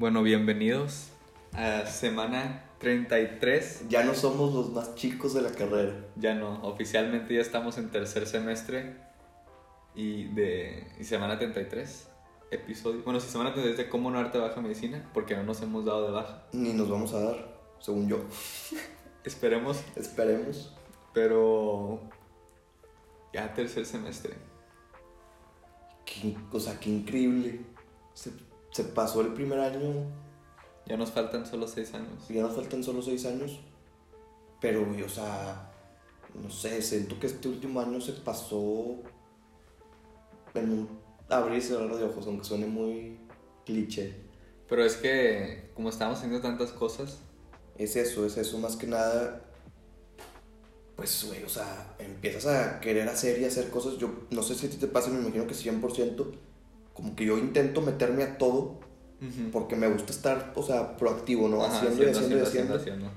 Bueno, bienvenidos a semana 33. Ya no somos los más chicos de la carrera. Ya no, oficialmente ya estamos en tercer semestre y de y semana 33. Episodio. Bueno, si semana 33 de cómo no darte baja medicina, porque no nos hemos dado de baja. Ni nos vamos a dar, según yo. Esperemos, Esperemos. pero ya tercer semestre. Qué, o sea, qué increíble. Se, se pasó el primer año Ya nos faltan solo seis años. ya nos faltan solo seis años. Pero, güey, o sea, no sé, siento que este último año se pasó en un abrir y cerrar de ojos, aunque suene muy cliché. Pero es que como estamos haciendo tantas cosas, Es eso, es eso, más que nada. Pues, güey, o sea, empiezas a querer hacer y hacer cosas. Yo no sé si a ti te pasa, me imagino que 100%. Como que yo intento meterme a todo ujú, porque me gusta estar, o sea, proactivo, ¿no? ajá, haciendo, y haciendo, y haciendo. haciendo.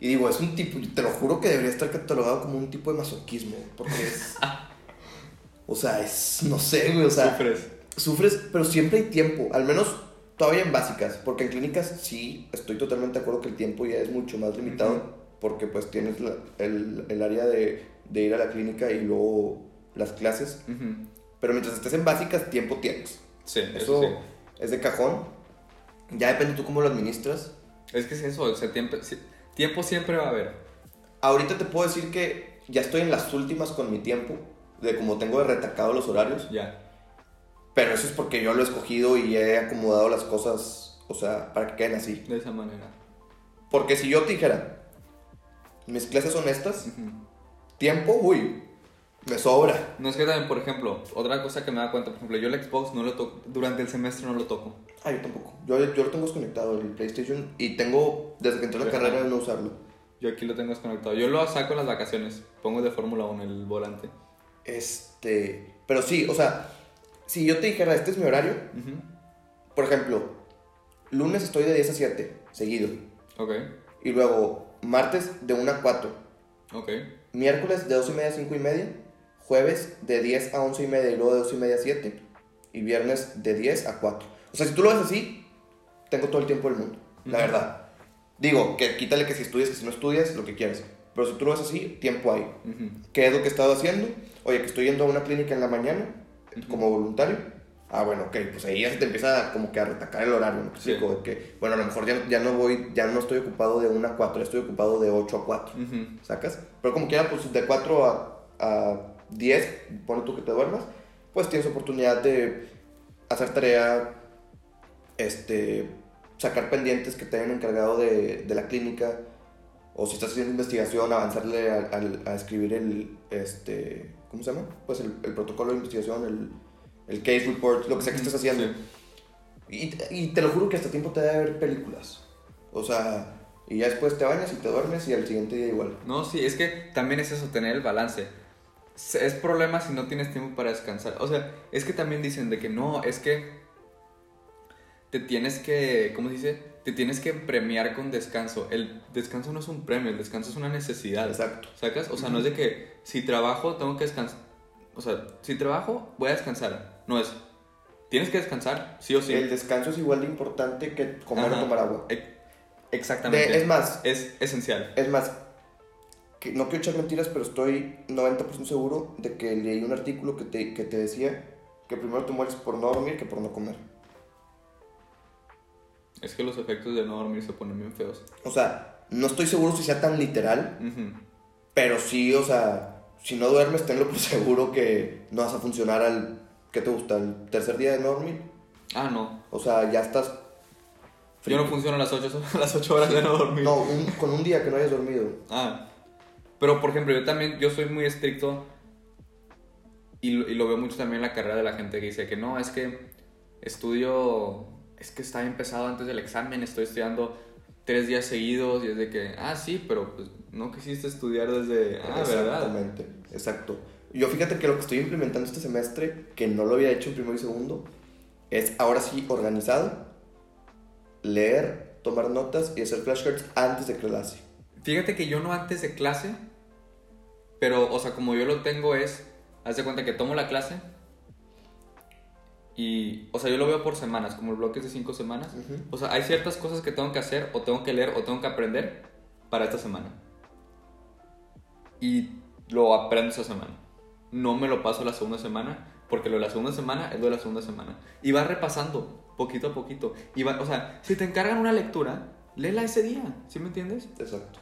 Y digo, es un tipo, te lo juro que debería estar catalogado como un tipo de masoquismo. Porque es. o sea, es. No sé, güey, o sea. Sufres. Sufres, pero siempre hay tiempo, al menos todavía en básicas, porque en clínicas sí, estoy totalmente de acuerdo que el tiempo ya es mucho más limitado, Ujú. porque pues tienes la- el, el área de, de ir a la clínica y luego las clases, Ujú. Pero mientras estés en básicas, tiempo tienes. Sí, Eso eso sí. es de cajón, ya depende tú cómo lo administras. Es que es eso, o sea, tiempo, tiempo siempre va a haber. Ahorita te puedo decir que ya estoy en las últimas con mi tiempo, de como tengo de retacado los horarios, Ya. pero eso es porque yo lo he escogido y he acomodado las cosas, o sea, para que queden así. De esa manera. Porque si yo te dijera, mis clases son estas, tiempo, uy, me sobra. No es que también, por ejemplo, otra cosa que me da cuenta, por ejemplo, yo el Xbox no lo toco, durante el semestre no lo toco. Ah, yo tampoco. Yo, yo lo tengo desconectado, el PlayStation, y tengo, desde que entré a la carrera, no usarlo. Yo aquí lo tengo desconectado. Yo lo saco en las vacaciones. Pongo de Fórmula 1 el volante. Este, pero sí, o sea, si yo te dijera, este es mi horario, Ujú. por ejemplo, lunes estoy de 10 a 7, seguido, Ok, y luego martes de 1 a 4, ok. miércoles de 2 y media a 5 y media, jueves de 10 a 11 y media y luego de 2 y media a 7, y viernes de 10 a 4. O sea, si tú lo ves así, tengo todo el tiempo del mundo, la Ujú. verdad. Digo, que quítale que si estudias, que si no estudias, lo que quieras. Pero si tú lo ves así, tiempo hay. Ujú. ¿Qué es lo que he estado haciendo? Oye, que estoy yendo a una clínica en la mañana Ujú. como voluntario. Ah, bueno, ok, pues ahí ya se te empieza como que a retacar el horario, ¿no? Sí. Que, bueno, a lo mejor ya, ya no voy, ya no estoy ocupado de 1 a 4, ya estoy ocupado de 8 a 4. Ujú. ¿Sacas? Pero como quiera, pues de 4 a, a 10, pone tú que te duermas, pues tienes oportunidad de hacer tarea, este, sacar pendientes que te hayan encargado de, de la clínica, o si estás haciendo investigación, avanzarle a, a escribir el, este, ¿cómo se llama? Pues el, el protocolo de investigación, el, el case report, lo que sea que estés haciendo. Sí. Y, y te lo juro que hasta tiempo te da ver películas. O sea, y ya después te bañas y te duermes y al siguiente día igual. No, sí, es que también es eso, tener el balance. Es problema si no tienes tiempo para descansar. O sea, es que también dicen de que no, es que te tienes que, ¿cómo se dice? Te tienes que premiar con descanso. El descanso no es un premio, el descanso es una necesidad. Exacto. ¿Sacas? O sea, no es de que si trabajo tengo que descansar. O sea, si trabajo voy a descansar. No es. Tienes que descansar, sí o sí. El descanso es igual de importante que comer Ajá. o tomar agua. Exactamente. De- es más, Es esencial. es más, que no quiero echar mentiras, pero estoy 90% seguro de que leí un artículo que te, que te decía que primero te mueres por no dormir que por no comer. Es que los efectos de no dormir se ponen bien feos. O sea, no estoy seguro si sea tan literal, pero sí, o sea, si no duermes, tenlo por seguro que no vas a funcionar al, ¿qué te gusta? ¿El tercer día de no dormir? Ah, no. O sea, ya estás... Yo no funciono las 8, las ocho horas de no dormir. No, un- con un día que no hayas dormido. Ah. Pero, por ejemplo, yo también, yo soy muy estricto y, lo- y lo veo mucho también en la carrera de la gente que dice que no, es que estudio, es que está bien pesado antes del examen, estoy estudiando tres días seguidos y es de que, ah, sí, pero pues no quisiste estudiar desde, ah, ¿verdad? Exactamente, exacto. Yo fíjate que lo que estoy implementando este semestre, que no lo había hecho en primero y segundo, es ahora sí organizado, leer, tomar notas y hacer flashcards antes de clase. Fíjate que yo no antes de clase, pero, o sea, como yo lo tengo es, haz de cuenta que tomo la clase Y, o sea, yo lo veo por semanas, como bloques de cinco semanas. Ujú. O sea, hay ciertas cosas que tengo que hacer, o tengo que leer, o tengo que aprender para esta semana. Y lo aprendo esa semana. No me lo paso la segunda semana, porque lo de la segunda semana es lo de la segunda semana. Y vas repasando, poquito a poquito. Y va, o sea, si te encargan una lectura, léela ese día, ¿sí me entiendes? Exacto.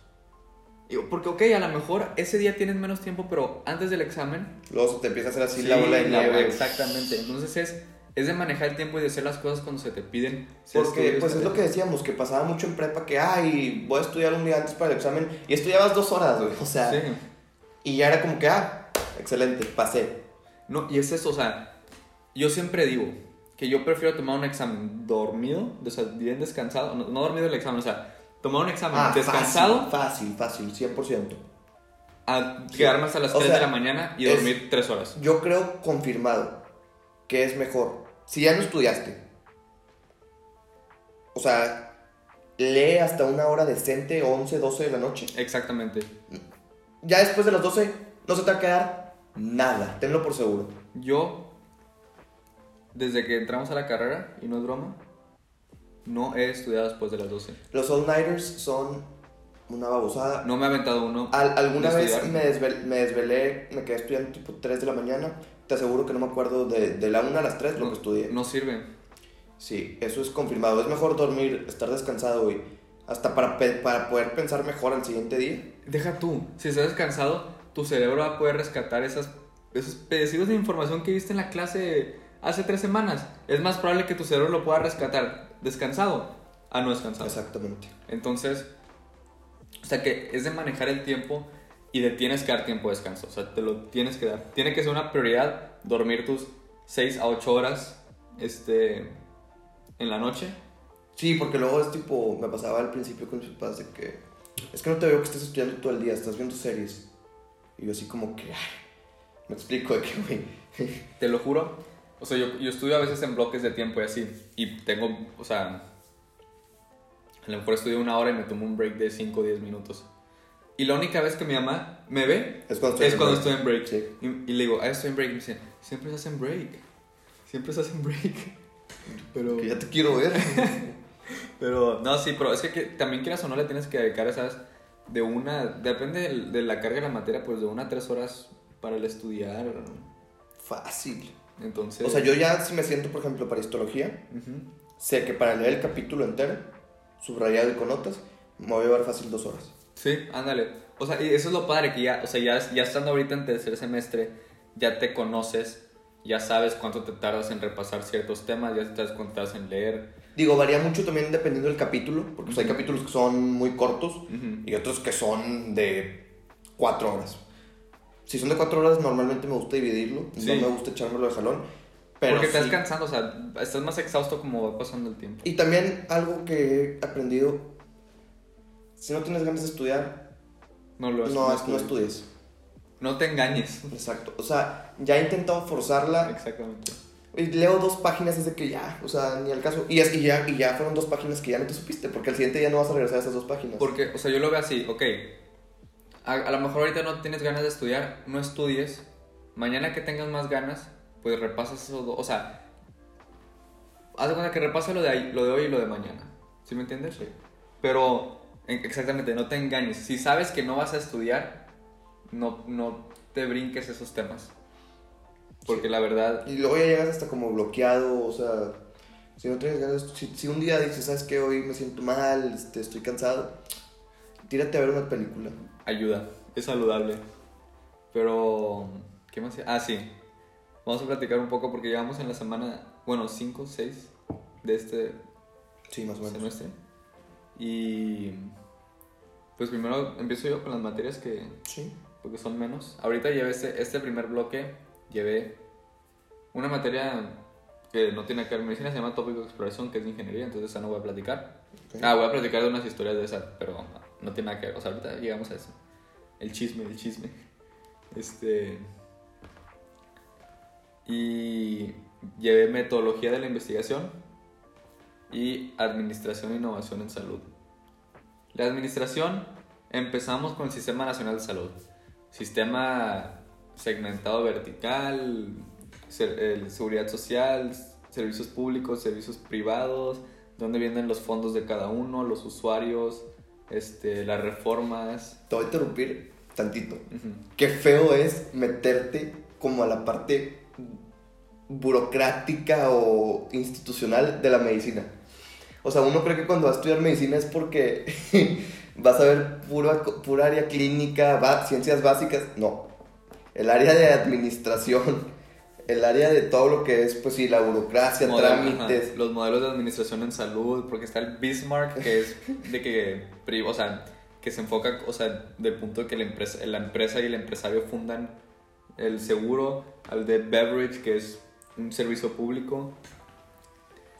Porque, ok, a lo mejor ese día tienes menos tiempo, pero antes del examen Luego te empieza a hacer así Sí, la bola de la- nieve. Exactamente. Entonces es, es de manejar el tiempo y de hacer las cosas cuando se te piden. Si Porque pues es lo que decíamos, que pasaba mucho en prepa que, ay, voy a estudiar un día antes para el examen. Y estudiabas dos horas, güey. O sea, Sí. y ya era como que, ah, excelente, pasé. No, y es eso, o sea, yo siempre digo que yo prefiero tomar un examen dormido, o sea, bien descansado, no, no dormido el examen, o sea, tomar un examen Ah, descansado Fácil, fácil, fácil, 100%. a quedarme hasta las O 3 sea, de la mañana y es- dormir 3 horas. Yo creo confirmado que es mejor. Si ya no estudiaste, o sea, lee hasta una hora decente, 11, 12 de la noche. Exactamente. Ya después de las 12 no se te va a quedar nada, tenlo por seguro. Yo, desde que entramos a la carrera, y no es broma, no he estudiado después de las 12. Los all-nighters son una babosada. No me he aventado uno. Al- alguna vez me, desvel- me desvelé, me quedé estudiando tipo 3 de la mañana. Te aseguro que no me acuerdo de, de la 1 a las 3 lo no, que estudié. no sirve. Sí, eso es confirmado. Es mejor dormir, estar descansado y hasta para, para poder pensar mejor al siguiente día. Deja tú, si estás descansado, tu cerebro va a poder rescatar esas, esos pedacillos de información que viste en la clase hace tres semanas. Es más probable que tu cerebro lo pueda rescatar descansado a no descansado. Exactamente. Entonces, o sea que es de manejar el tiempo y de tienes que dar tiempo de descanso. O sea, te lo tienes que dar. Tiene que ser una prioridad dormir tus 6 a 8 horas este, en la noche. Sí, porque luego es tipo, me pasaba al principio con mis papás de que es que no te veo que estés estudiando todo el día, estás viendo series. Y yo así como que, ay, me explico de que, güey. Te lo juro. O sea, yo, yo estudio a veces en bloques de tiempo y así. Y tengo, o sea, a lo mejor estudio una hora y me tomo un break de 5 o 10 minutos. Y la única vez que mi mamá me ve Es cuando estoy es en cuando break. estoy en break. Sí. Y, y le digo, ah, estoy en break. Y me dice, siempre estás en break. Siempre estás en break. Pero, Que ya te quiero ver. pero no, sí, pero es que, que también quieras o no le tienes que dedicar esas de una, depende del- de, la carga de la materia, pues de una a tres horas para el estudiar. Fácil. Entonces, O sea, yo ya si me siento, por ejemplo, para histología, Ujú. sé que para leer el capítulo entero, subrayado y con notas, me voy a llevar fácil dos horas. Sí, ándale. O sea, y eso es lo padre, que ya, o sea, ya, ya estando ahorita en tercer semestre, ya te conoces, ya sabes cuánto te tardas en repasar ciertos temas, ya sabes cuánto tardas en leer. Digo, varía mucho también dependiendo del capítulo, porque pues, hay capítulos que son muy cortos Ujú. y otros que son de cuatro horas. Si son de cuatro horas, normalmente me gusta dividirlo, Sí. no me gusta echármelo de jalón. Pero Porque estás sí. cansando, o sea, estás más exhausto como va pasando el tiempo. Y también algo que he aprendido, si no tienes ganas de estudiar, No lo no, no estudies. estudies. No te engañes. Exacto. O sea, ya he intentado forzarla Exactamente. y leo dos páginas desde que ya, o sea, ni al caso. Y, es- y ya, y ya fueron dos páginas que ya no te supiste, porque al siguiente día no vas a regresar a esas dos páginas. Porque, o sea, yo lo veo así, ok. A, a lo mejor ahorita no tienes ganas de estudiar, no estudies. Mañana que tengas más ganas, pues repasas esos dos. O sea, haz de cuenta que repasa lo de, ahí- lo de hoy y lo de mañana. ¿Sí me entiendes? Sí. Pero, en- exactamente, no te engañes. Si sabes que no vas a estudiar, no, no te brinques esos temas. Porque la verdad, Y luego ya llegas hasta como bloqueado, o sea, si no tienes ganas, si, si un día dices, ¿sabes qué? Hoy me siento mal, este, estoy cansado, tírate a ver una película. Ayuda, es saludable. Pero, ¿qué más? Ah, sí. Vamos a platicar un poco porque llevamos en la semana, bueno, 5, 6 de este Sí, más o menos. semestre. Y pues primero empiezo yo con las materias que, Sí. porque son menos. Ahorita llevé este, este primer bloque, llevé una materia que no tiene que ver con medicina, se llama tópico de exploración, que es de ingeniería, entonces esa no voy a platicar. Ok. Ah, voy a platicar de unas historias de esa, pero no tiene nada que ver. O sea, ahorita llegamos a eso. El chisme, el chisme. Este. Y llevé metodología de la investigación y administración e innovación en salud. La administración empezamos con el Sistema Nacional de Salud. Sistema segmentado vertical, seguridad social, servicios públicos, servicios privados, dónde vienen los fondos de cada uno, los usuarios, este, las reformas. Te voy a interrumpir tantito. Qué feo es meterte como a la parte burocrática o institucional de la medicina. O sea, uno cree que cuando va a estudiar medicina es porque vas a ver pura, pura área clínica, ciencias básicas. No. El área de administración, el área de todo lo que es, pues sí, la burocracia, trámites. los modelos de administración en salud, porque está el Bismarck, que es de que, o sea, que se enfoca, o sea, del punto de que la empresa, la empresa y el empresario fundan el seguro, al de Beverage, que es un servicio público.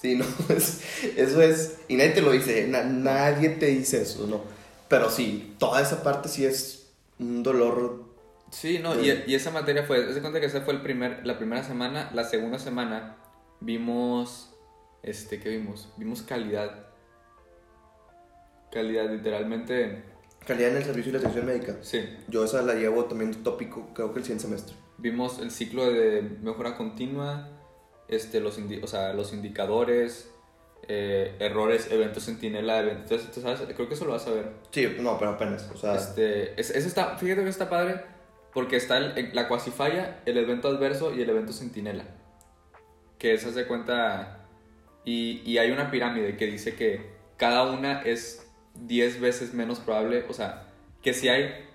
Sí, no, eso es, y nadie te lo dice, nadie te dice eso, ¿no? Pero sí, toda esa parte sí es un dolor. Sí, no, y, y, esa materia fue, se cuenta que esa fue el primer, la primera semana, la segunda semana vimos, este, ¿qué vimos? Vimos calidad. Calidad, literalmente. Calidad en el servicio y la atención médica. Sí. Yo esa la llevo también tópico, creo que el siguiente semestre. Vimos el ciclo de mejora continua, este, los, o sea, los indicadores, eh, errores, eventos sentinela, eventos, ¿sabes? Creo que eso lo vas a ver. Sí, no, pero apenas, o sea... Este, es, está, fíjate que está padre porque está el, la cuasifaya, el evento adverso y el evento sentinela. Que se hace cuenta... Y, y hay una pirámide que dice que cada una es 10 veces menos probable, o sea, que si hay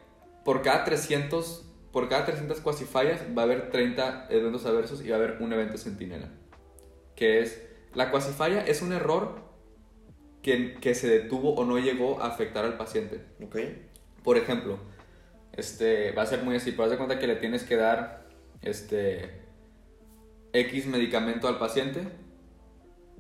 por cada 300 por cada 300 cuasifallas va a haber 30 eventos adversos y va a haber un evento sentinela. Que es, la cuasifalla es un error que, que, se detuvo o no llegó a afectar al paciente. Ok. Por ejemplo, este, va a ser muy así, pero haz de cuenta que le tienes que dar este, X medicamento al paciente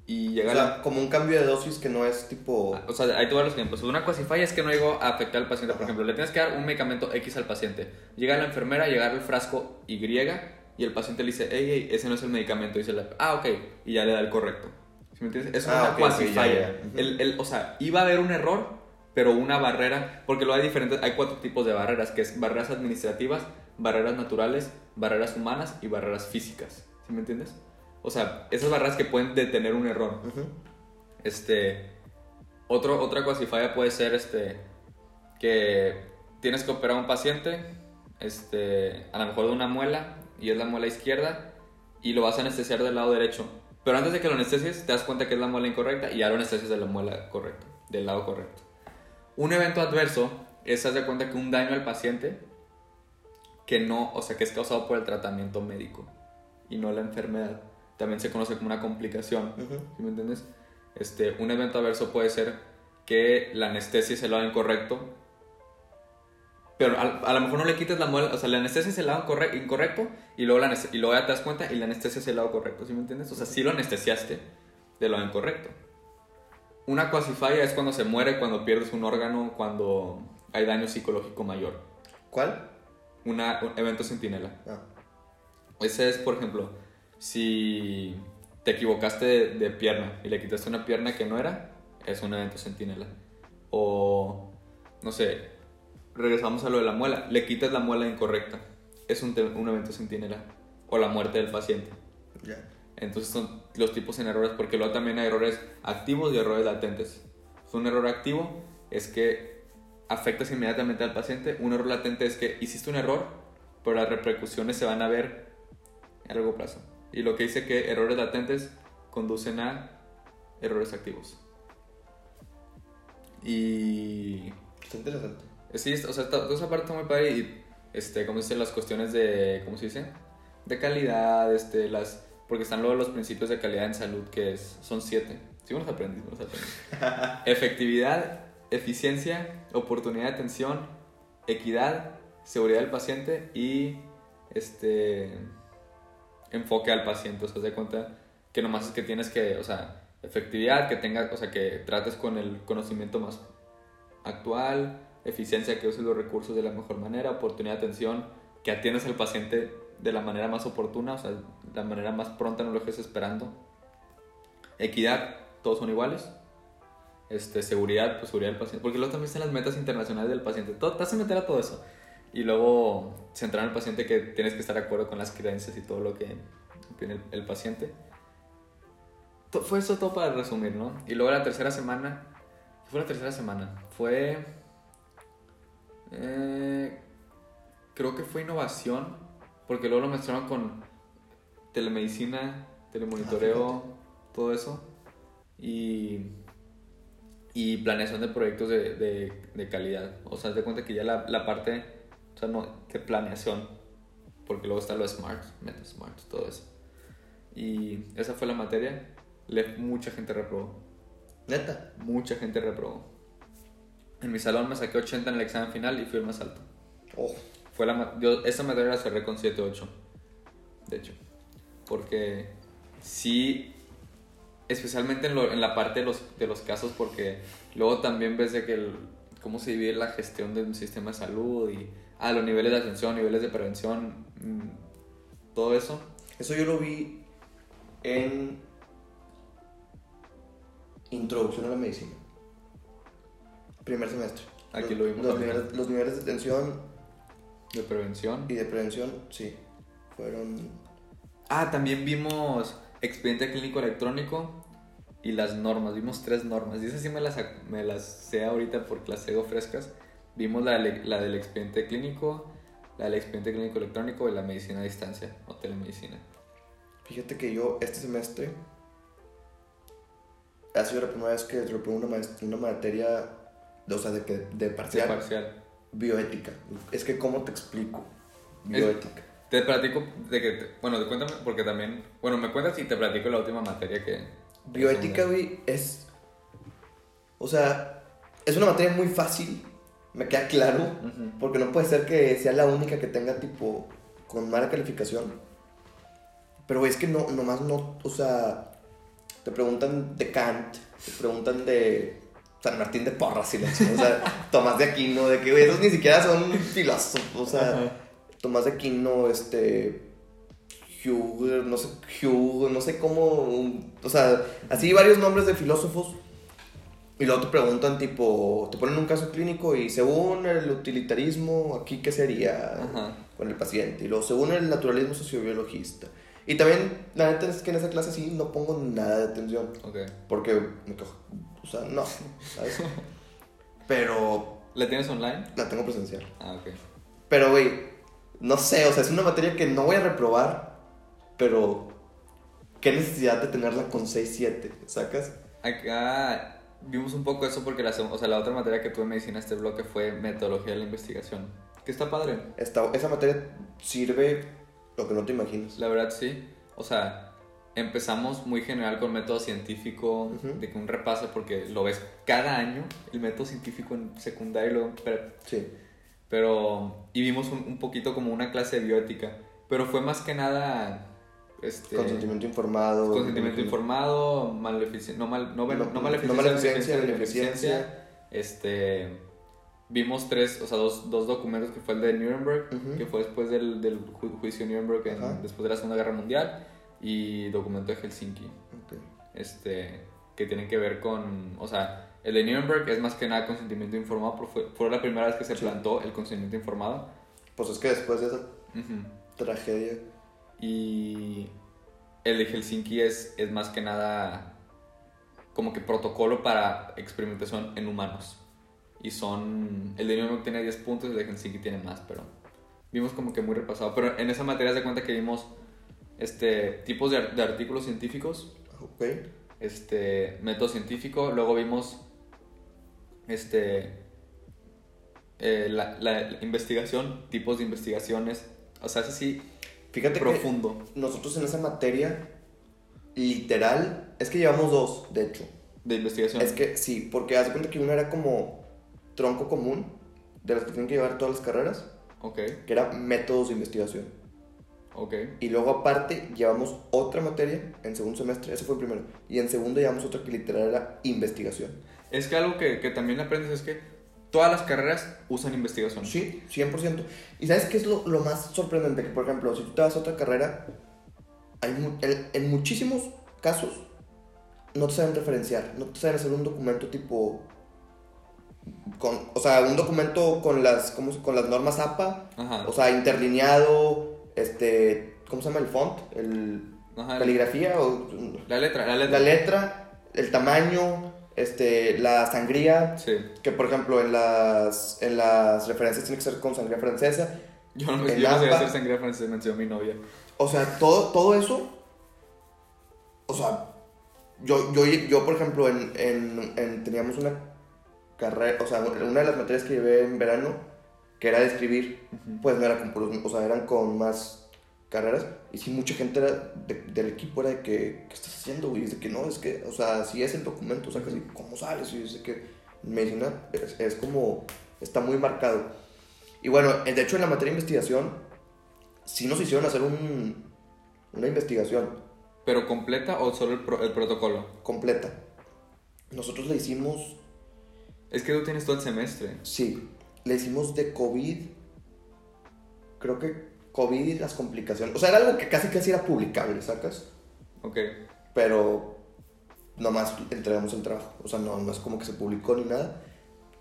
y llega como un cambio de dosis que no es tipo... Ah, o sea, te voy los ejemplos. Una cuasifalla es que no llegó a afectar al paciente. Por ejemplo, le tienes que dar un medicamento X al paciente. Llega la enfermera, llega el frasco Y y el paciente le dice, hey, hey, ese no es el medicamento. Y dice, ah, ok. Y ya le da el correcto. ¿Sí me entiendes? Es una cuasifalla. el, el, o sea, iba a haber un error, pero una barrera, porque lo hay diferentes, hay cuatro tipos de barreras, que es barreras administrativas, barreras naturales, barreras humanas y barreras físicas. ¿Sí me entiendes? O sea, esas barreras que pueden detener un error. Este. Otro, otra cuasifaya puede ser este. Que tienes que operar a un paciente. Este. A lo mejor de una muela. Y es la muela izquierda. Y lo vas a anestesiar del lado derecho. Pero antes de que lo anestesies, te das cuenta que es la muela incorrecta. Y lo anestesias de la muela correcta. Del lado correcto. Un evento adverso es haz de cuenta que un daño al paciente. Que no. O sea, que es causado por el tratamiento médico. Y no la enfermedad también se conoce como una complicación. me entiendes? Este, un evento adverso puede ser que la anestesia es el lado incorrecto, pero a, lo mejor no le quites la muela, o sea, la anestesia es el lado incorrecto y luego, la y luego ya te das cuenta y la anestesia es el lado correcto, ¿sí me entiendes? O sea, sí lo anestesiaste del lado incorrecto. Una cuasifaya es cuando se muere, cuando pierdes un órgano, cuando hay daño psicológico mayor. ¿Cuál? Una, un evento centinela. Ah. Ese es, por ejemplo, si te equivocaste de, pierna y le quitaste una pierna que no era, es un evento centinela. O, no sé, regresamos a lo de la muela, le quitas la muela incorrecta, es un, un evento centinela. O la muerte del paciente. Entonces son los tipos en errores, porque luego también hay errores activos y errores latentes. Un error activo es que afectas inmediatamente al paciente. Un error latente es que hiciste un error, pero las repercusiones se van a ver a largo plazo. Y lo que dice que errores latentes conducen a errores activos. Y... Está interesante. Sí, o sea, toda esa parte está muy padre y, este, como dicen, las cuestiones de, ¿cómo se dice? De calidad, este, las... Porque están luego los principios de calidad en salud, que es, son siete. Sí, los aprendí, los aprendí. Efectividad, eficiencia, oportunidad de atención, equidad, seguridad del paciente y, este enfoque al paciente, o sea, de cuenta que nomás es que tienes que, o sea, efectividad, que tenga, o sea, que trates con el conocimiento más actual, eficiencia, que uses los recursos de la mejor manera, oportunidad de atención, que atiendas al paciente de la manera más oportuna, o sea, la manera más pronta, no lo estés esperando. Equidad, todos son iguales. Este, seguridad, pues seguridad del paciente, porque luego también están las metas internacionales del paciente. Todo, te hace meter a todo eso y luego centrar en el paciente que tienes que estar de acuerdo con las creencias y todo lo que tiene el, paciente. to- fue eso todo para resumir, ¿no? Y luego la tercera semana, ¿qué fue la tercera semana? Fue, eh, creo que fue innovación, porque luego lo mezclaron con telemedicina, telemonitoreo, todo eso, y, y planeación de proyectos de, de, de calidad. O sea, de cuenta que ya la, la parte, o sea, no, de planeación, porque luego está lo smart, meta smart, todo eso. Y esa fue la materia. Le, mucha gente reprobó. Neta. Mucha gente reprobó. En mi salón me saqué 80 en el examen final y fui el más alto. Oh, Fue la, yo esa materia la cerré con 7-8. De hecho. Porque sí, especialmente en, lo- en la parte de los, de los casos, porque luego también ves de que el- cómo se divide la gestión del sistema de salud y ah, los niveles de atención, niveles de prevención, mm, todo eso. Eso yo lo vi en Introducción a la Medicina. Primer semestre. Aquí lo vimos Los niveles, los niveles de atención De prevención. y de prevención, sí. Fueron. Ah, también vimos expediente clínico electrónico y las normas. Vimos tres normas. Y esas sí me las, me las sé ahorita porque las tengo frescas. Vimos la, del- la del expediente clínico, la del expediente clínico electrónico y la medicina a distancia o telemedicina. Fíjate que yo este semestre ha sido la primera vez que reprobé una, una materia, o sea, de, que, de De parcial, parcial. Bioética. Es que, ¿cómo te explico? Bioética. Te platico de que, te- bueno, te cuéntame porque también, bueno, me cuentas y te platico la última materia que... Bioética, güey, es. O sea, es una materia muy fácil, me queda claro, porque no puede ser que sea la única que tenga, tipo, con mala calificación. Pero, güey, es que no, nomás no, o sea, te preguntan de Kant, te preguntan de San Martín de Porras y la o sea, Tomás de Aquino, de que, güey, esos ni siquiera son filósofos, o sea, Ajá. Tomás de Aquino, este. Hugh, no sé, Hugh, no sé cómo. O sea, así varios nombres de filósofos. Y luego te preguntan, tipo, te ponen un caso clínico y según el utilitarismo, aquí qué sería Ajá. con el paciente. Y luego según el naturalismo sociobiologista. Y también, la neta es que en esa clase sí no pongo nada de atención. Ok. Porque, me cojo- o sea, no, ¿sabes? Pero ¿La tienes online? la tengo presencial. Ah, ok. Pero, güey, no sé, o sea, es una materia que no voy a reprobar, pero qué necesidad de tenerla con 6-7, ¿sacas? Acá vimos un poco eso porque la, o sea, la otra materia que tuve en medicina este bloque fue metodología de la investigación. Que está padre. Esta, esa materia sirve lo que no te imaginas. La verdad sí. O sea, empezamos muy general con método científico, de que un repaso porque lo ves cada año, el método científico en secundaria y luego en prep. Sí. Pero, y vimos un, un poquito como una clase de bioética. Pero fue más que nada... Este, Consentimiento informado. consentimiento informado, maleficencia, no, mal, no, No- no, no maleficencia, maleficencia, beneficencia, beneficencia. Este, vimos tres, o sea, dos, dos documentos que fue el de Nuremberg, que fue después del, del ju- juicio de Nuremberg, en- después de la Segunda Guerra Mundial, y documento de Helsinki, Ok. este, que tienen que ver con, o sea, el de Nuremberg es más que nada consentimiento informado, fue, fue la primera vez que se Sí. plantó el consentimiento informado. Pues es que después de esa tragedia. Y el de Helsinki es, es más que nada como que protocolo para experimentación en humanos. Y son... El de New York tiene 10 puntos y el de Helsinki tiene más, pero vimos como que muy repasado. Pero en esa materia se cuenta que vimos este, tipos de, ar- de artículos científicos, Ok. este, método científico, luego vimos este, eh, la, la- la investigación, tipos de investigaciones, o sea, es así Fíjate profundo. que nosotros en esa materia, literal, es que llevamos dos, de hecho. De investigación. Es que sí, porque haz de cuenta que una era como tronco común de las que tienen que llevar todas las carreras, Ok, que era métodos de investigación. ok. Y luego aparte llevamos otra materia en segundo semestre, ese fue el primero. Y en segundo llevamos otra que literal era investigación. Es que algo que, que también aprendes es que todas las carreras usan investigación. Sí, 100%. ¿Y sabes qué es lo, lo más sorprendente? Que por ejemplo, si tú te vas a otra carrera, hay mu- en, en muchísimos casos no te saben referenciar, no te saben hacer un documento tipo... Con, o sea, un documento con las, ¿cómo con las normas APA, Ajá. o sea, interlineado, este, ¿cómo se llama el font? El, Ajá, caligrafía o La letra, la letra. la letra, el tamaño, este, la sangría, Sí. que por ejemplo en las, en las referencias tiene que ser con sangría francesa. Yo no, me, El yo no APA. hacer sangre francesa, mencionó mi novia. O sea, todo, todo eso, o sea, yo, yo, yo por ejemplo, en, en, en- teníamos una carrera, o sea, una de las materias que llevé en verano, que era de escribir, pues no era con puros, o sea, eran con más carreras, y sí, mucha gente era de- del equipo era de que, ¿qué estás haciendo, güey? Es de que no, es que, o sea, si es el documento, o sea, que sí, ¿cómo sales? Y de que medicina es, es como, está muy marcado. Y bueno, de hecho en la materia de investigación, sí nos hicieron hacer un, una investigación ¿Pero completa o solo el, pro- el protocolo? completa. Nosotros le hicimos, Es que tú tienes todo el semestre. sí, le hicimos de COVID, creo que COVID y las complicaciones, o sea, era algo que casi casi era publicable, ¿sacas? Ok. Pero nomás entregamos el trabajo, o sea, no, no es como que se publicó ni nada.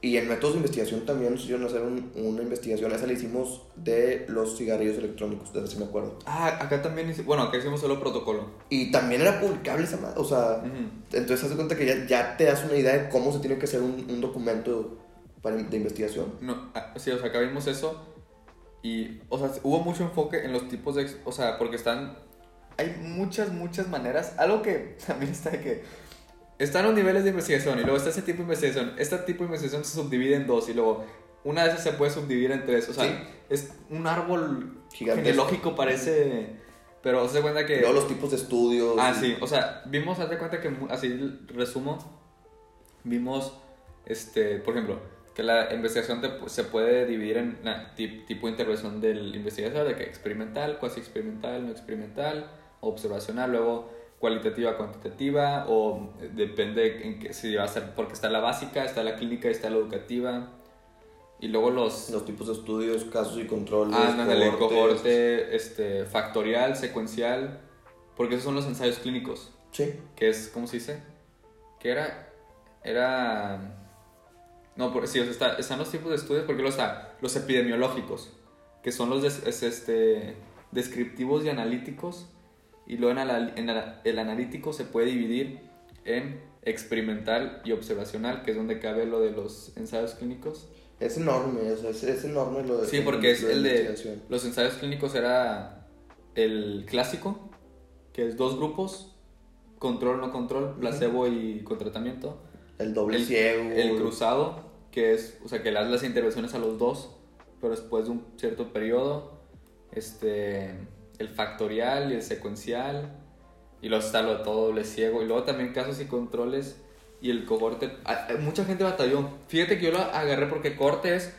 Y en métodos de investigación también nos hicieron hacer un- una investigación, esa la hicimos de los cigarrillos electrónicos, de sí me acuerdo. Ah, acá también hice- Bueno, acá hicimos solo protocolo. Y también era publicable esa madre, o sea, Ujú. entonces haz de cuenta que ya, ya te das una idea de cómo se tiene que hacer un, un documento para, de investigación. No, ah, sí, o sea, acá vimos eso. Y, o sea, hubo mucho enfoque en los tipos de. O sea, porque están. Hay muchas, muchas maneras. Algo que también está de que. Están los niveles de investigación y luego está ese tipo de investigación. Este tipo de investigación se subdivide en dos y luego una de esas se puede subdividir en tres. O sea, Sí. es un árbol genealógico, parece. Pero se cuenta que. Luego los tipos de estudios. Ah, y- sí, o sea, vimos, haz de cuenta que, así resumo, vimos, este, por ejemplo, que la investigación te- se puede dividir en la tipo de intervención del investigador, de que experimental, cuasi experimental, no experimental, observacional, luego cualitativa, cuantitativa, o depende en qué si va a ser, porque está la básica, está la clínica, está la educativa, y luego los... Los tipos de estudios, casos y controles. Ah, ándale, cohortes. cohorte, este, factorial, secuencial, porque esos son los ensayos clínicos Sí. que es, ¿cómo se dice? Que era, era, no, por, sí, o sea, está- están los tipos de estudios, porque luego está los epidemiológicos, que son los des- es, este, descriptivos y analíticos, y luego en, ala- en el analítico se puede dividir en experimental y observacional, que es donde cabe lo de los ensayos clínicos. Es enorme, o sea, es, es enorme lo de. Sí, porque es lo el de los ensayos clínicos era el clásico, que es dos grupos, control, no control, placebo y con tratamiento. El doble El, ciego. el cruzado, que es, o sea, que le das las intervenciones a los dos, pero después de un cierto periodo. Este, el factorial y el secuencial. Y luego está lo de todo doble ciego. Y luego también casos y controles. Y el cohorte. Mucha gente batalló. Fíjate que yo lo agarré porque cohorte es.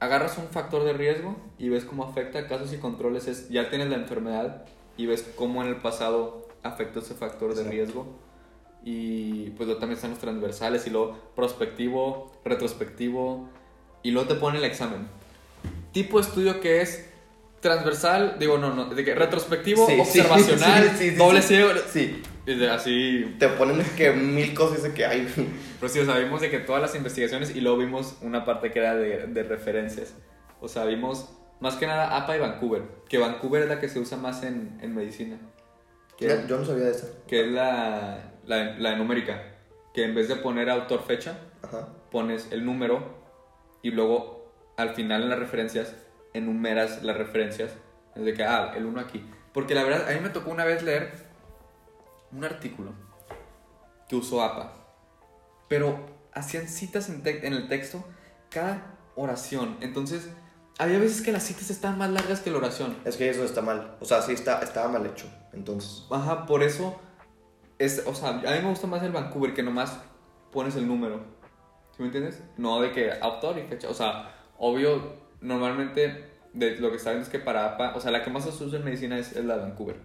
Agarras un factor de riesgo y ves cómo afecta. Casos y controles es. Ya tienes la enfermedad y ves cómo en el pasado afectó ese factor de riesgo. Y pues luego también están los transversales y luego prospectivo, retrospectivo. Y luego te pone el examen. Tipo de estudio que es transversal, digo, no, no, de que retrospectivo, Sí, observacional, sí, sí, doble ciego. Sí. de- así. Te ponen que mil cosas de que hay. Pero sí, o sea, vimos de que todas las investigaciones y luego vimos una parte que era de, de referencias. O sea, vimos más que nada APA y Vancouver. Que Vancouver es la que se usa más en, en medicina. Que, Yo, yo no sabía de eso. que es la, la, la numérica. Que en vez de poner autor fecha, Ajá. pones el número y luego al final en las referencias enumeras las referencias. Es de que, ah, el uno aquí. Porque la verdad, a mí me tocó una vez leer un artículo que usó APA. Pero hacían citas en, en el texto cada oración. Entonces, había veces que las citas estaban más largas que la oración. Es que eso está mal. O sea, sí está, estaba mal hecho. Entonces. Ajá, por eso, es, o sea, a mí me gusta más el Vancouver que nomás pones el número. ¿Sí me entiendes? No de que autor y fecha. O sea, obvio, normalmente de lo que está viendo es que para APA, o sea, la que más se usa en medicina es, es la de Vancouver.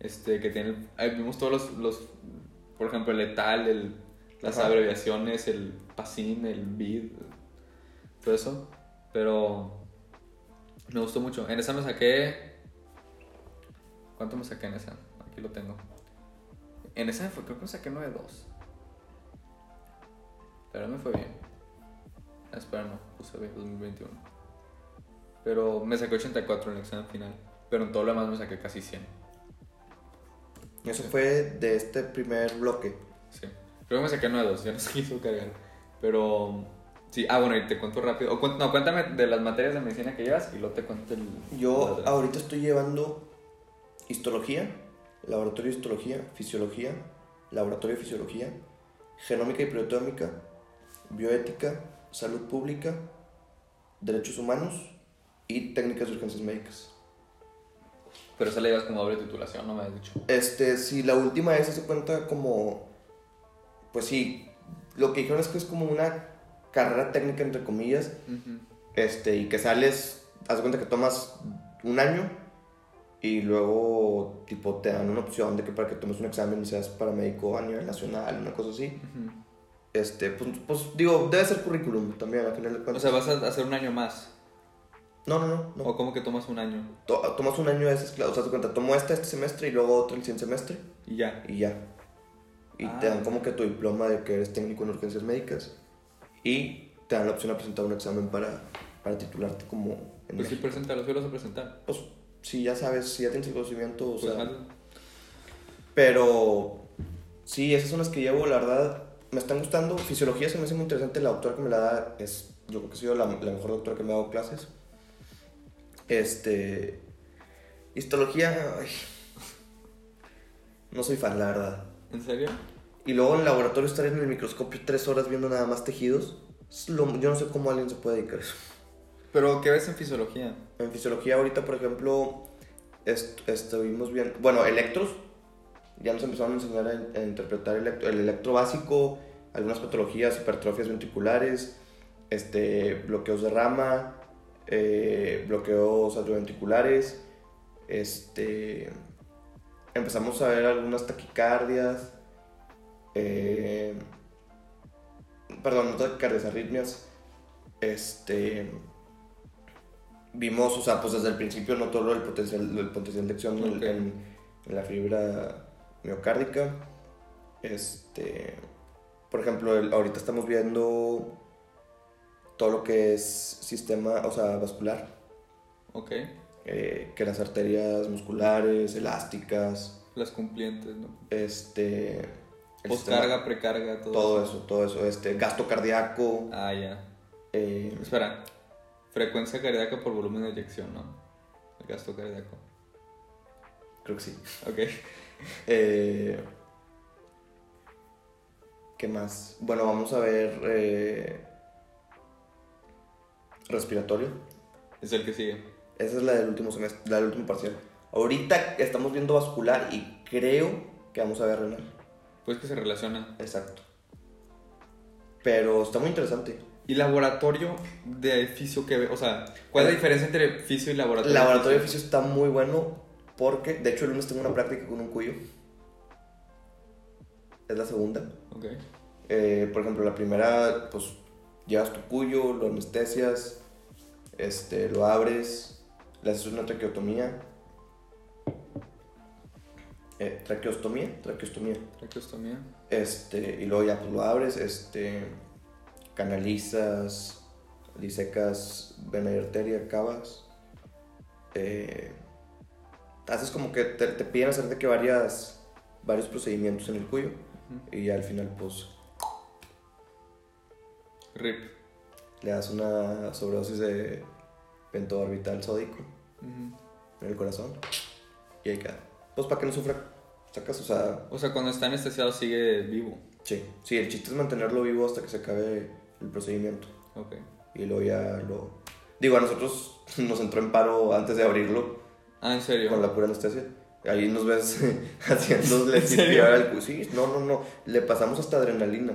Este, que tiene, ahí vimos todos los, los, por ejemplo, el letal, el, las Ajá. abreviaciones, el PASIN, el BID, todo eso. Pero me gustó mucho. En esa me saqué ¿Cuánto me saqué en esa? Aquí lo tengo. En esa me fue, creo que me saqué 9.2. Pero me fue bien. Espera, no, puse bien 2021. Pero me saqué 84 en el examen final. Pero en todo lo demás me saqué casi 100. Eso fue de este primer bloque. Sí. Luego me saqué nuevos, ya no se quiso cargar. Pero. Sí, ah, bueno, y te cuento rápido. O, no, cuéntame de las materias de medicina que llevas y luego te cuento el. Yo ahorita estoy llevando histología, laboratorio de histología, fisiología, laboratorio de fisiología, genómica y proteómica, bioética, salud pública, derechos humanos y técnicas de urgencias médicas. Pero esa la llevas como doble titulación, no me has dicho. Este, si la última esa se cuenta como, pues sí, lo que dijeron es que es como una carrera técnica entre comillas, este, y que sales, haz cuenta que tomas un año y luego tipo te dan una opción de que para que tomes un examen y seas paramédico a nivel nacional, una cosa así. Este, pues, pues, digo, debe ser currículum también al final de O cuentas. sea, vas a hacer un año más. No, no, no, no. ¿O cómo que tomas un año? To- tomas un año de esas clases, o sea, de cuenta, tomo esta este semestre y luego otro el siguiente semestre Y ya. y ya. Y Ah. te dan como que tu diploma de que eres técnico en urgencias médicas y te dan la opción de presentar un examen para, para titularte como en Pues sí, México. preséntalo, sí lo vas a presentar. Pues si ya sabes, si ya tienes el conocimiento, o Pues sea, hazlo. pero sí, esas son las que llevo, la verdad, me están gustando. Fisiología se me hace muy interesante, la doctora que me la da es, yo creo que ha sido la, la mejor doctora que me ha dado clases. Este, histología, ay, no soy fan, la verdad. ¿En serio? Y luego en el laboratorio estar en el microscopio tres horas viendo nada más tejidos, es lo- yo no sé cómo alguien se puede dedicar a eso. ¿Pero qué ves en fisiología? En fisiología ahorita, por ejemplo, est- estuvimos viendo, bueno, electros, ya nos empezaron a enseñar a, a interpretar electro- el electro básico, algunas patologías, hipertrofias ventriculares, este, bloqueos de rama, eh, bloqueos atrioventriculares, este, empezamos a ver algunas taquicardias, eh, perdón, no taquicardias, arritmias, este, vimos, o sea, pues desde el principio no todo el potencial, el potencial de acción en- Ok. en, en la fibra miocárdica. Este, por ejemplo, el- ahorita estamos viendo todo lo que es sistema, o sea, vascular, Ok. eh, que las arterias musculares, elásticas, Las cumplientes, ¿no? este, Postcarga, precarga, todo. todo eso, todo eso, este, gasto cardíaco, Ah, ya. eh, Espera. Frecuencia cardíaca por volumen de eyección, ¿no? El gasto cardíaco. creo que sí. Ok. Eh, ¿Qué más? Bueno, vamos a ver eh, respiratorio. Es el que sigue. Esa es la del último semestre, la del último parcial. Ahorita estamos viendo vascular y creo que vamos a ver renal. Pues que se relaciona. Exacto. Pero está muy interesante. ¿Y laboratorio de fisio que ve? O sea, ¿cuál es la diferencia entre fisio y El laboratorio? laboratorio de fisio está muy bueno porque, de hecho, el lunes tengo una práctica con un cuyo. Es la segunda. Ok. Eh, por ejemplo, la primera, pues llevas tu cuyo, lo anestesias, este, lo abres, le haces una traqueotomía. Eh, traqueostomía, traqueostomía. Traqueostomía. Este, y luego ya pues lo abres, este, canalizas, disecas vena y arteria, cavas. Eh, haces como que te, te piden hacer de que varias, varios procedimientos en el cuyo Ujú. y ya al final pues RIP. le das una sobredosis de pentoorbital sódico en el corazón y ahí queda. Pues para que no sufra, sacas, o sea, O sea, cuando está anestesiado sigue vivo. sí, sí, el chiste es mantenerlo vivo hasta que se acabe el procedimiento Ok. y luego ya lo... Digo, a nosotros nos entró en paro antes de abrirlo Ah, ¿en serio? con la pura anestesia. Ahí nos ves haciéndole cu- Sí, no, no, no. Le pasamos hasta adrenalina.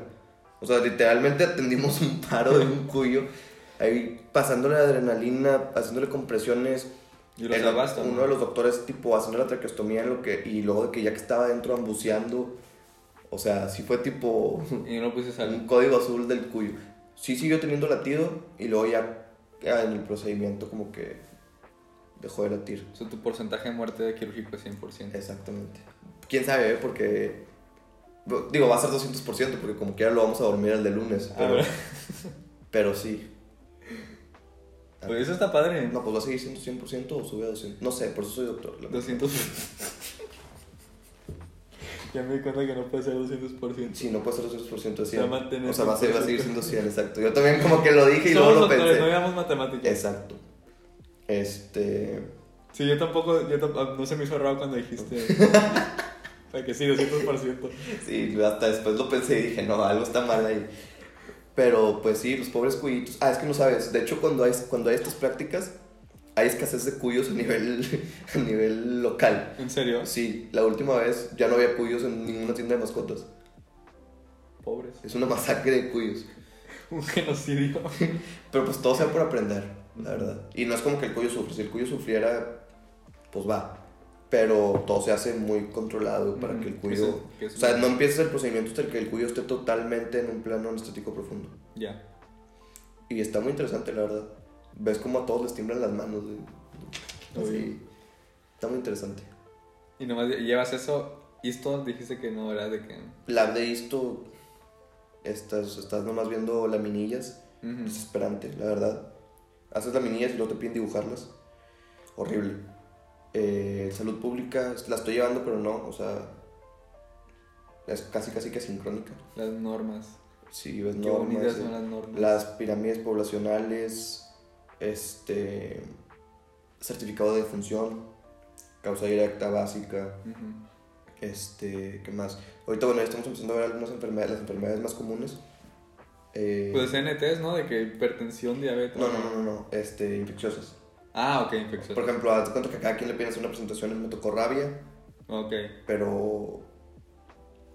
O sea, literalmente atendimos un paro de un cuyo. Ahí pasándole adrenalina, haciéndole compresiones. Y lo El- salvaste, ¿no? uno de los doctores, tipo, haciendo la traqueostomía en lo que, y luego de que ya que estaba adentro ambuceando. O sea, sí fue tipo Y no puse un sal. código azul del cuyo. Sí siguió teniendo latido y luego ya, ya en el procedimiento como que dejó de latir. O sea, tu porcentaje de muerte de quirúrgico es 100%. Exactamente. ¿Quién sabe? eh? Porque... Digo, va a ser 200% porque como quiera lo vamos a dormir el de lunes. Ah, Pero, pero sí. Pues eso está padre. No, pues va a seguir siendo 100% o sube a 200. No sé, por eso soy doctor. la verdad. 200. Ya me di cuenta que no puede ser 200%. Sí, no puede ser 200% de Se va a 100. mantener O sea, va a, ser- va a seguir 100%. siendo 100, exacto. Yo también como que lo dije y Somos luego lo doctores, pensé. no llevamos matemáticas. Exacto. Este... Sí, yo tampoco, yo no se me hizo raro cuando dijiste. que sí, 200%. Sí, hasta después lo pensé y dije, no, algo está mal ahí. Pero pues sí, los pobres cuyitos. Ah, es que no sabes. De hecho, cuando hay, cuando hay estas prácticas, hay escasez de cuyos a nivel, a nivel local. ¿En serio? Sí, la última vez ya no había cuyos en ninguna tienda de mascotas. Pobres. Es una masacre de cuyos. Un genocidio. Pero pues todo sea por aprender, la verdad. Y no es como que el cuyo sufre. Si el cuyo sufriera, pues va. Pero todo se hace muy controlado para que el cuyo... que se- que O se- sea, no empieces el procedimiento hasta que el cuyo esté totalmente en un plano anestético profundo. Ya. Y está muy interesante, la verdad. Ves como a todos les tiemblan las manos. Uy. Así. Está muy interesante. Y nomás llevas eso. Esto dijiste que no era de que. Lab de esto, estás, estás nomás viendo laminillas. Ujú. Desesperante, la verdad. Haces laminillas y luego te piden dibujarlas. Horrible. Eh, salud pública, la estoy llevando, pero no, o sea. Es casi, casi que sincrónica. Las normas. Sí, ves Qué normas, bonitas son las normas. las pirámides poblacionales, este. Certificado de función, causa directa básica, este. ¿Qué más? Ahorita, bueno, ya estamos empezando a ver algunas enfermedades, las enfermedades más comunes. Eh, Pues NTs, ¿no? De que hipertensión, diabetes. no, no, no, no, no, este, infecciosas. Ah, ok, infección. Por ejemplo, haz de cuenta que a cada quien le hacer una presentación, me tocó rabia, Ok. pero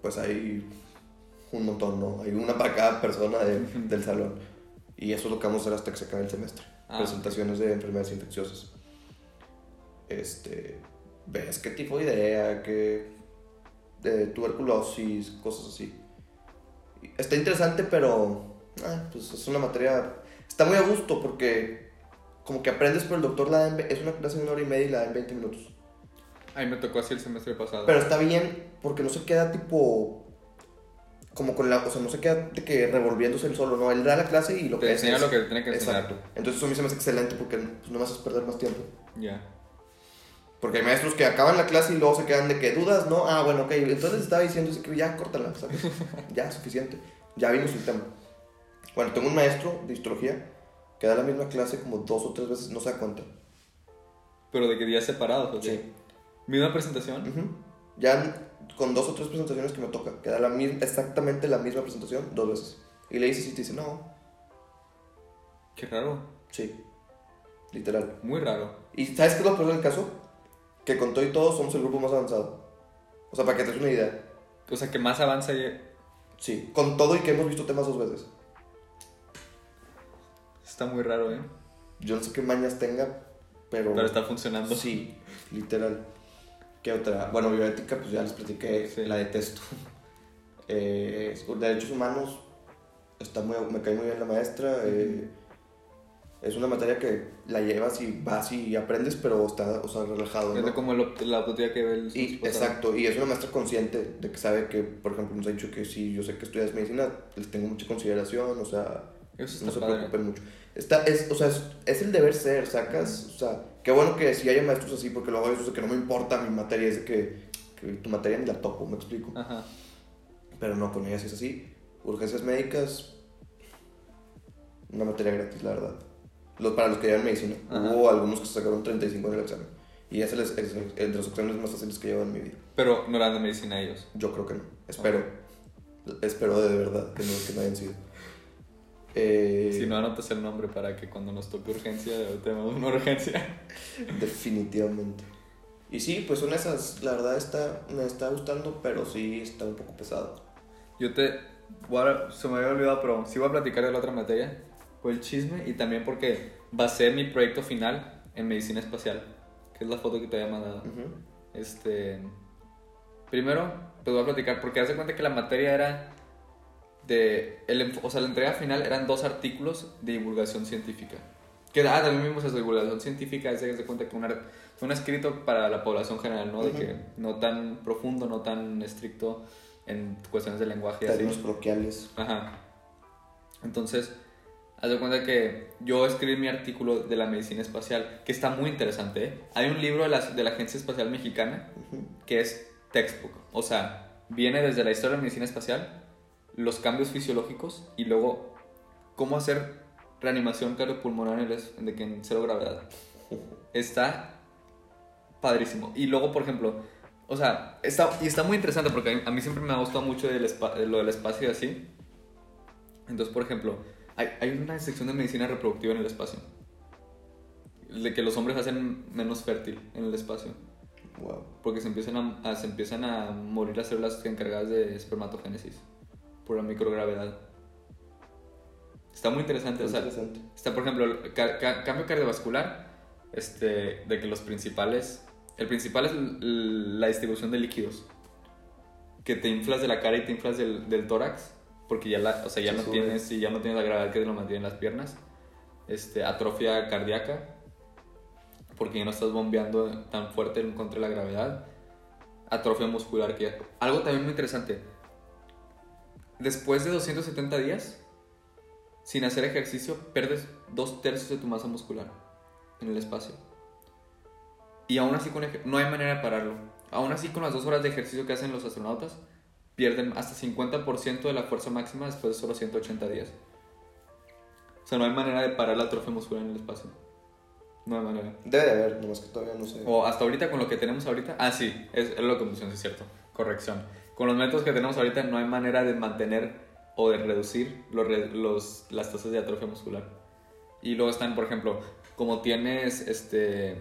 pues hay un montón, ¿no? Hay una para cada persona de- del salón. Y eso es lo que vamos a hacer hasta que se acabe el semestre. Ah, Presentaciones de enfermedades infecciosas. Este, ves qué tipo de idea, qué de tuberculosis, cosas así. Está interesante, pero ah, pues es una materia... Está muy a gusto porque como que aprendes, pero el doctor la da en ve- es una clase de una hora y media y la da en 20 minutos. A mí me tocó así el semestre pasado. Pero está bien porque no se queda tipo... Como con la... O sea, no se queda de que revolviéndose el solo, ¿no? Él da la clase y lo te que enseña es- lo que tiene que enseñar. Exacto. Entonces eso a mí se me hace excelente porque pues, no me haces perder más tiempo. Ya. Porque hay maestros que acaban la clase y luego se quedan de que dudas, ¿no? Ah, bueno, ok. Entonces estaba diciendo que ya córtala, ¿sabes? ya, suficiente. Ya vimos el tema. Bueno, tengo un maestro de histología que da la misma clase como dos o tres veces, no se da cuenta. Pero de que días separados, ¿ok? Sí. Misma presentación. Ya con dos o tres presentaciones que me toca, que da la misma, exactamente la misma presentación dos veces. Y le dices y te dice, no, Qué raro. sí, literal. Muy raro. ¿Y sabes qué es lo peor del caso? Que con todo y todo somos el grupo más avanzado. O sea, para que te des una idea. O sea, que más avanza y... Sí, con todo y que hemos visto temas dos veces. Está muy raro, ¿eh? Yo no sé qué mañas tenga, pero... Pero está funcionando. Sí, literal. ¿Qué otra? Bueno, bioética, pues ya les platiqué, Sí. la detesto. Eh, derechos humanos, está muy, me cae muy bien la maestra. eh, es una materia que la llevas y vas y aprendes, pero está, o sea, relajado. Es ¿no? como el la autoridad que ve el Y, exacto, y es una maestra consciente de que sabe que, por ejemplo, nos ha dicho que si yo sé que estudias medicina, les tengo mucha consideración, o sea, Eso no se padre. preocupen mucho. Está, es, o sea, es, es el deber ser, sacas, o sea, qué bueno que si haya maestros así, porque luego hay esos de que no me importa mi materia, es de que, que tu materia ni la topo, me explico. Ajá. Pero no, con ella sí es así. Urgencias médicas, una materia gratis, la verdad. Los, para los que llevan medicina. Ajá. Hubo algunos que sacaron 35 en el examen. Y es el, es el- de los exámenes más fáciles que llevo en mi vida. Pero no eran de medicina ellos. Yo creo que no. Espero. Espero de verdad que no, que no hayan sido. Eh, Si no anotas el nombre para que cuando nos toque urgencia, tenemos una urgencia. Definitivamente. Y sí, pues son esas. La verdad está, me está gustando, pero sí está un poco pesado. Yo te. a- se me había olvidado, pero sí voy a platicar de la otra materia. Por el chisme y también porque va a ser mi proyecto final en medicina espacial. Que es la foto que te había mandado. Ujú. Este. Primero, pues voy a platicar porque haz de cuenta que la materia era. De. El, o sea, la entrega final eran dos artículos de divulgación científica. Que ah, también vimos esa divulgación científica, es de, de cuenta que un, un escrito para la población general, ¿no? De Ujú. que no tan profundo, no tan estricto en cuestiones de lenguaje. Términos coloquiales. Ajá. Entonces, haz de cuenta que yo escribí mi artículo de la medicina espacial, que está muy interesante. ¿eh? Hay un libro de la, de la Agencia Espacial Mexicana Ujú. que es textbook. O sea, viene desde la historia de la medicina espacial, los cambios fisiológicos y luego cómo hacer reanimación cardiopulmonar en, el- de que en cero gravedad. Está padrísimo. Y luego, por ejemplo, o sea, está, y está muy interesante porque a mí, siempre me ha gustado mucho espa- lo del espacio y así. Entonces, por ejemplo, hay, hay una sección de medicina reproductiva en el espacio. De que los hombres hacen menos fértil en el espacio. Wow. Porque se empiezan a, a- se empiezan a morir las células encargadas de espermatogénesis por la microgravedad. Está muy interesante. O sea, Interesante. Está, por ejemplo, el ca- ca- cambio cardiovascular, este, de que los principales, el principal es la distribución de líquidos, que te inflas de la cara y te inflas del, del tórax, porque ya, la, o sea, ya Se no sube. tienes, y ya no tienes la gravedad que te lo mantiene en las piernas, este, atrofia cardíaca, porque ya no estás bombeando tan fuerte en contra de la gravedad, atrofia muscular, que ya- algo también muy interesante, después de 270 días, sin hacer ejercicio, pierdes dos tercios de tu masa muscular en el espacio. Y aún así, con no hay manera de pararlo. Aún así, con las dos horas de ejercicio que hacen los astronautas, pierden hasta 50% de la fuerza máxima después de solo 180 días. O sea, no hay manera de parar la atrofia muscular en el espacio. No hay manera. Debe de haber, nomás que todavía no sé. O hasta ahorita con lo que tenemos ahorita. Ah, sí, es, es lo que es cierto. Corrección. Con los métodos que tenemos ahorita no hay manera de mantener o de reducir los, los, las tasas de atrofia muscular. Y luego están, por ejemplo, como tienes este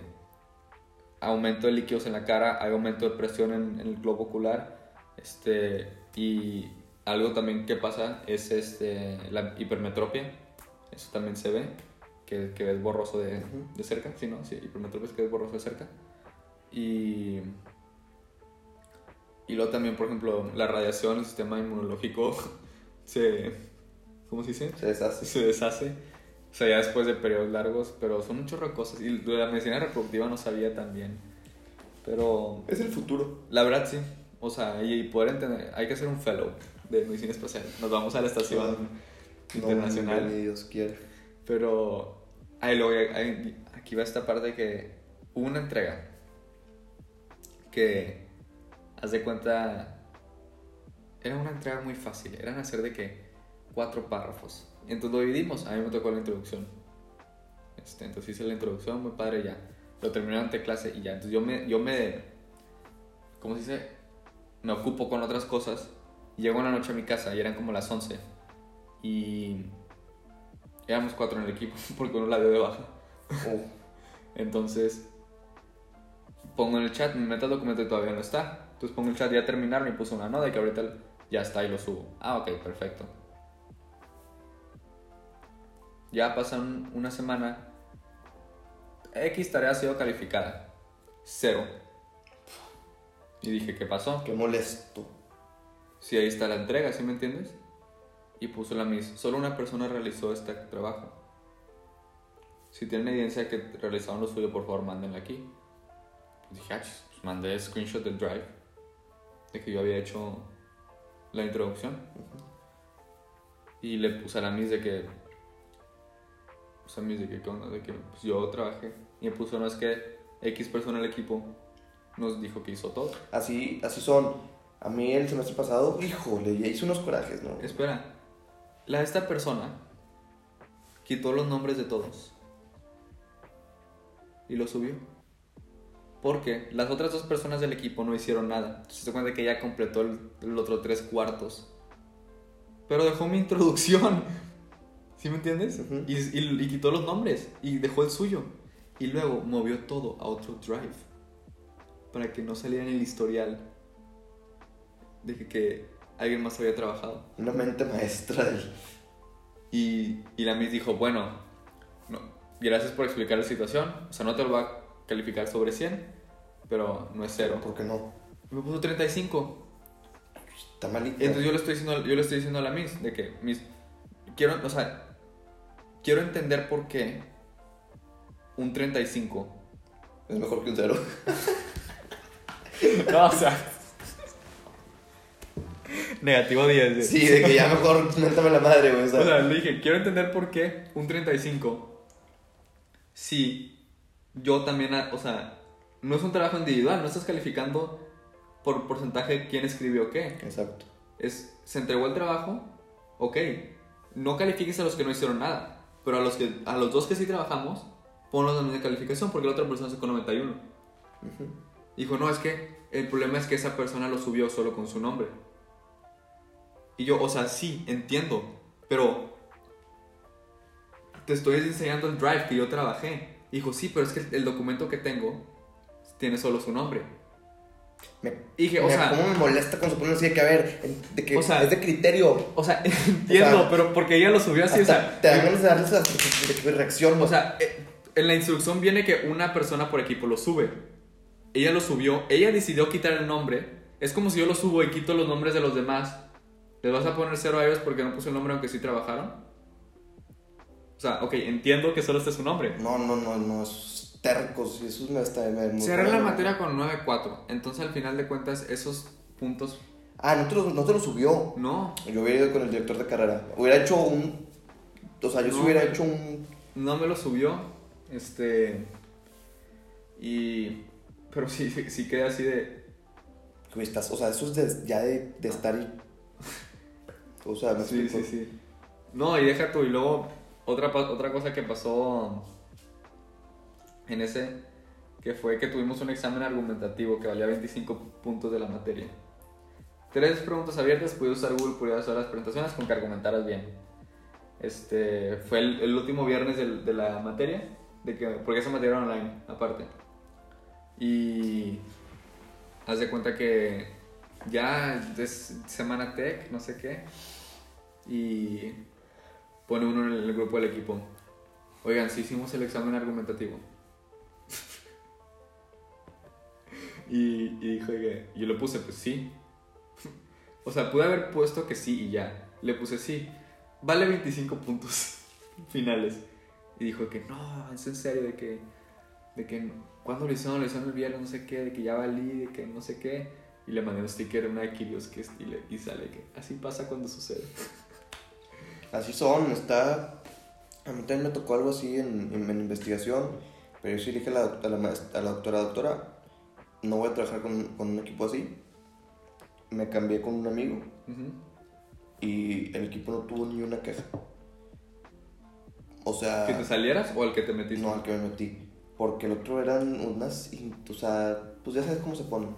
aumento de líquidos en la cara, hay aumento de presión en, en el globo ocular. Este, y algo también que pasa es este, la hipermetropia. Eso también se ve, que, que ves borroso de, de cerca. Sí, ¿no? Sí, hipermetropia es que ves borroso de cerca. Y, y luego también, por ejemplo, la radiación, el sistema inmunológico se... ¿Cómo se dice? Se deshace. se deshace. O sea, ya después de periodos largos, pero son un chorro de cosas. Y de la medicina reproductiva no sabía también. Pero Es el futuro. la verdad sí. O sea, y, poder entender, hay que hacer un fellow de medicina espacial. Nos vamos a la estación internacional. No, ni Dios quiera. Pero ahí ahí- aquí va esta parte que hubo una entrega que, haz de cuenta, era una entrega muy fácil. Eran hacer de que cuatro párrafos. Entonces lo dividimos. A mí me tocó la introducción. Este, entonces hice la introducción, muy padre ya. Lo terminé ante clase y ya. Entonces yo me, yo me, ¿cómo se dice? Me ocupo con otras cosas. Y llego una noche a mi casa y eran como las 11. Y éramos cuatro en el equipo porque uno la dio de baja. Oh, Entonces pongo en el chat, me meto al documento y todavía no está. Entonces pongo el chat, ya terminaron y puse una nota de que ahorita ya está y lo subo. Ah, ok, perfecto. Ya pasan una semana. X tarea ha sido calificada. Cero. Y dije, ¿qué pasó? qué molesto. Si ahí está la entrega, ¿sí me entiendes? Y puso la mis. Solo una persona realizó este trabajo. Si tienen evidencia de que realizaron lo suyo, por favor, mándenla aquí. Pues dije, ah, pues mandé screenshot del drive de que yo había hecho la introducción. Y le puse a la mis de que. Pues a mis de que, ¿qué onda? De que pues, yo trabajé. Y me puso, no es que X persona del equipo nos dijo que hizo todo. Así, así son. A mí el semestre pasado, híjole, ya hice unos corajes, ¿no? Espera, la esta persona quitó los nombres de todos y lo subió. Porque las otras dos personas del equipo no hicieron nada. Entonces se cuenta que ella completó el, el otro tres cuartos. Pero dejó mi introducción. ¿Sí me entiendes? Y, y- y quitó los nombres y dejó el suyo. Y luego movió todo a otro drive. Para que no saliera en el historial de que, que alguien más había trabajado. Una mente maestra del... Y, y la Miss dijo, bueno, no, gracias por explicar la situación. O sea, no te lo va a calificar sobre 100, pero no es cero. ¿Por qué no? Me puso 35. Está malito. Entonces yo le estoy diciendo, yo le estoy diciendo a la Miss de que, Miss, quiero, o sea, quiero entender por qué un 35. Es mejor que un cero. No, o sea. Negativo 10. güey. Sí, de que ya mejor métame la madre, güey. O sea, O sea, le dije, quiero entender por qué un 35. Si yo también, ha- o sea, no es un trabajo individual, no estás calificando por porcentaje quién escribió qué. Exacto. Es, se entregó el trabajo, ok. No califiques a los que no hicieron nada. Pero a los, que, a los dos que sí trabajamos, ponlos la misma calificación porque la otra persona sacó 91. Ujú. Dijo, no, es que el problema es que esa persona lo subió solo con su nombre. Y yo, o sea, sí, entiendo, pero te estoy enseñando el drive que yo trabajé. Dijo, sí, pero es que el documento que tengo tiene solo su nombre. Me, dije, o me- sea, ¿Cómo me molesta se pone así de que, a ver, de que O sea, es de criterio? o sea, entiendo, O sea, pero porque ella lo subió así, o sea, te dan ganas de que reacción. O sea, eh, en la instrucción viene que una persona por equipo lo sube. Ella lo subió, ella decidió quitar el nombre. Es como si yo lo subo y quito los nombres de los demás. ¿Les vas a poner cero a ellos porque no puse el nombre aunque sí trabajaron? O sea, ok, entiendo que solo este es su nombre. No, no, no, no, esos tercos, y esos me hasta me, Cerré la materia con 9.4. Entonces, al final de cuentas, esos puntos, Ah, no te, lo, no te lo subió. no, Yo hubiera ido con el director de carrera. Hubiera hecho un. O sea, yo sí No, hubiera hecho un. no me lo subió. Este. Y. Pero sí, sí, sí quedé así de. Güey, estás, o sea, eso es de- ya de, de estar y. O sea, me Sí, explico. sí, sí. No, y deja tú, y luego otra, otra cosa que pasó en ese, que fue que tuvimos un examen argumentativo que valía 25 puntos de la materia. Tres preguntas abiertas, pude usar Google para hacer las presentaciones con que argumentaras bien. Este, fue el, último viernes del- de la materia, de que, porque esa materia era online, aparte. Y haz de cuenta que ya es semana tech, no sé qué. Y pone uno en el grupo del equipo. Oigan, sí hicimos el examen argumentativo. y, y dijo que yo le puse, pues sí. o sea, pude haber puesto que sí y ya. Le puse sí. Vale 25 puntos finales. Y dijo que no, es en serio, de que, de que cuando lo hicieron, lo hicieron el viernes, no sé qué, de que ya valí, de que no sé qué. Y le mandé un sticker, una de Kirios, que y, le- y sale que así pasa cuando sucede. Así son, está. A mí también me tocó algo así en, en, en investigación, pero yo sí dije a la, a la, a la doctora, doctora, no voy a trabajar con, con un equipo así. Me cambié con un amigo Ujú. y el equipo no tuvo ni una queja. O sea, ¿Que te salieras o al que te metiste? no al que me metí, porque el otro eran unas, o sea, pues ya sabes cómo se ponen.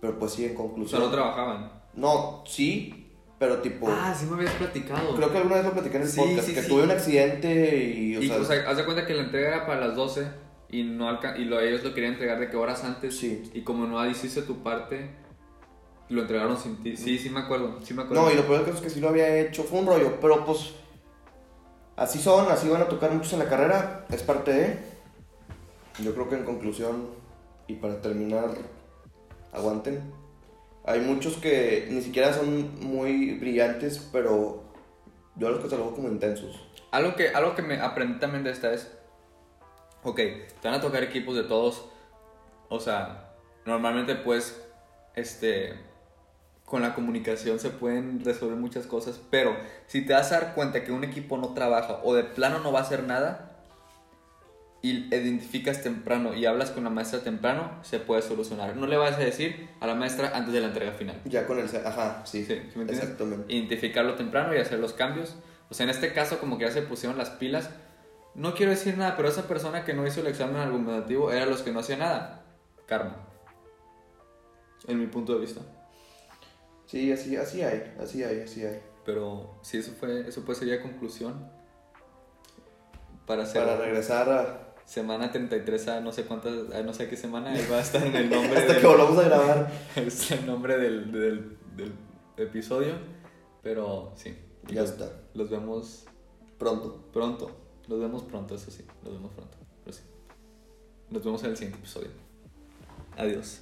Pero pues sí, en O sea, conclusión. no trabajaban. No, sí, pero tipo. Ah, sí me habías platicado. Creo que alguna vez lo platicé en el Sí, podcast, sí, que sí. tuve un accidente y, o y, sea, o sea, haz de cuenta que la entrega era para las 12 y, no alca- y lo, ellos lo querían entregar de que horas antes. Sí. Y como no hiciste tu parte, lo entregaron sin ti. Sí, sí me acuerdo. Sí me acuerdo. No, y lo peor es que sí lo había hecho, fue un rollo, pero pues así son, así van a tocar muchos en la carrera, es parte de. Yo creo que en conclusión, y para terminar, aguanten. Hay muchos que ni siquiera son muy brillantes, pero yo los catalogo como intensos. Algo que, algo que me aprendí también de esta es, ok, te van a tocar equipos de todos, o sea, normalmente pues, este, con la comunicación se pueden resolver muchas cosas, pero si te das a dar cuenta que un equipo no trabaja o de plano no va a hacer nada, y identificas temprano y hablas con la maestra temprano, se puede solucionar. No le vas a decir a la maestra antes de la entrega final. Ya con el... Ajá, sí, Sí, ¿sí me exactamente. identificarlo temprano y hacer los cambios. O sea, en este caso como que ya se pusieron las pilas. No quiero decir nada, pero esa persona que no hizo el examen argumentativo era los que no hacía nada. Karma. En mi punto de vista. Sí, así, así hay, así hay, así hay. Pero sí, eso fue, eso pues sería conclusión. Para hacer Para regresar a... semana 33 a no sé cuántas, a no sé qué semana, ahí va a estar en el nombre. Hasta del- que volvamos a grabar. es el nombre del, del, del episodio. Pero sí. Ya los, está. los vemos Pronto. Pronto. Nos vemos pronto, eso sí. Nos vemos pronto. Pero sí. Nos vemos en el siguiente episodio. Adiós.